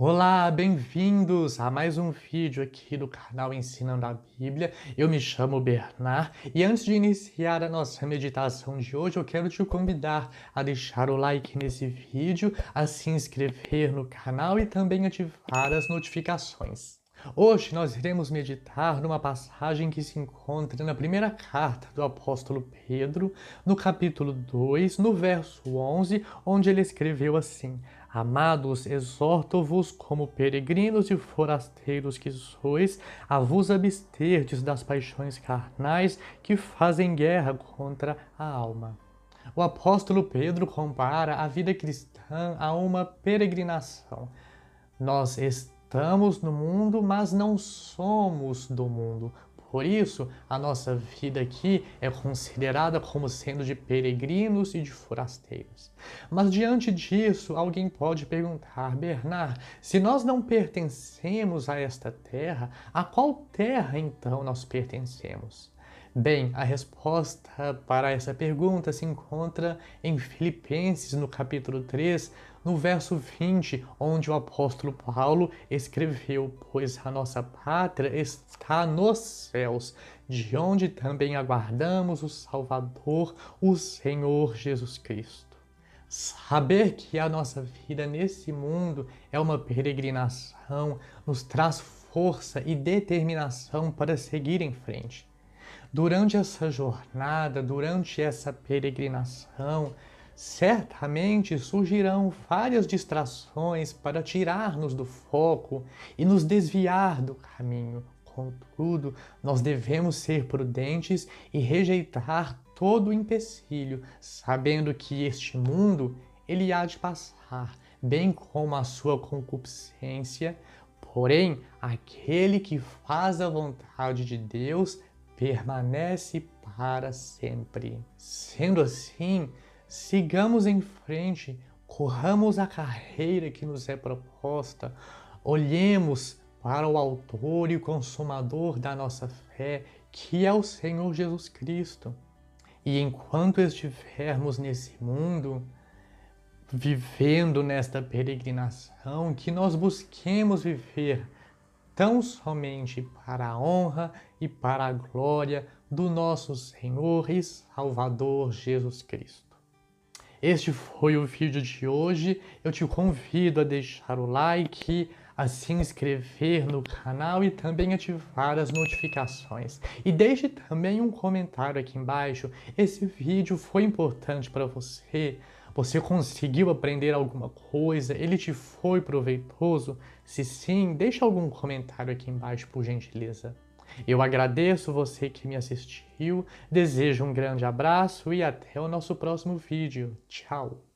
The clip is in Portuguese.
Olá, bem-vindos a mais um vídeo aqui do canal Ensinando a Bíblia. Eu me chamo Bernard e antes de iniciar a nossa meditação de hoje, eu quero te convidar a deixar o like nesse vídeo, a se inscrever no canal e também ativar as notificações. Hoje nós iremos meditar numa passagem que se encontra na primeira carta do apóstolo Pedro, no capítulo 2, no verso 11, onde ele escreveu assim: Amados, exorto-vos como peregrinos e forasteiros que sois, a vos absterdes das paixões carnais que fazem guerra contra a alma. O apóstolo Pedro compara a vida cristã a uma peregrinação. Nós estamos no mundo, mas não somos do mundo. Por isso, a nossa vida aqui é considerada como sendo de peregrinos e de forasteiros. Mas diante disso, alguém pode perguntar, Bernard, se nós não pertencemos a esta terra, a qual terra então nós pertencemos? Bem, a resposta para essa pergunta se encontra em Filipenses, no capítulo 3, no verso 20, onde o apóstolo Paulo escreveu: Pois a nossa pátria está nos céus, de onde também aguardamos o Salvador, o Senhor Jesus Cristo. Saber que a nossa vida nesse mundo é uma peregrinação nos traz força e determinação para seguir em frente. Durante essa jornada, durante essa peregrinação, certamente surgirão várias distrações para tirar-nos do foco e nos desviar do caminho. Contudo, nós devemos ser prudentes e rejeitar todo empecilho, sabendo que este mundo ele há de passar, bem como a sua concupiscência, porém, aquele que faz a vontade de Deus permanece para sempre. Sendo assim, sigamos em frente, corramos a carreira que nos é proposta, olhemos para o Autor e Consumador da nossa fé, que é o Senhor Jesus Cristo. E enquanto estivermos nesse mundo, vivendo nesta peregrinação, que nós busquemos viver tão somente para a honra e para a glória do nosso Senhor e Salvador Jesus Cristo. Este foi o vídeo de hoje. Eu te convido a deixar o like, a se inscrever no canal e também ativar as notificações. E deixe também um comentário aqui embaixo. Esse vídeo foi importante para você? Você conseguiu aprender alguma coisa? Ele te foi proveitoso? Se sim, deixa algum comentário aqui embaixo, por gentileza. Eu agradeço você que me assistiu, desejo um grande abraço e até o nosso próximo vídeo. Tchau!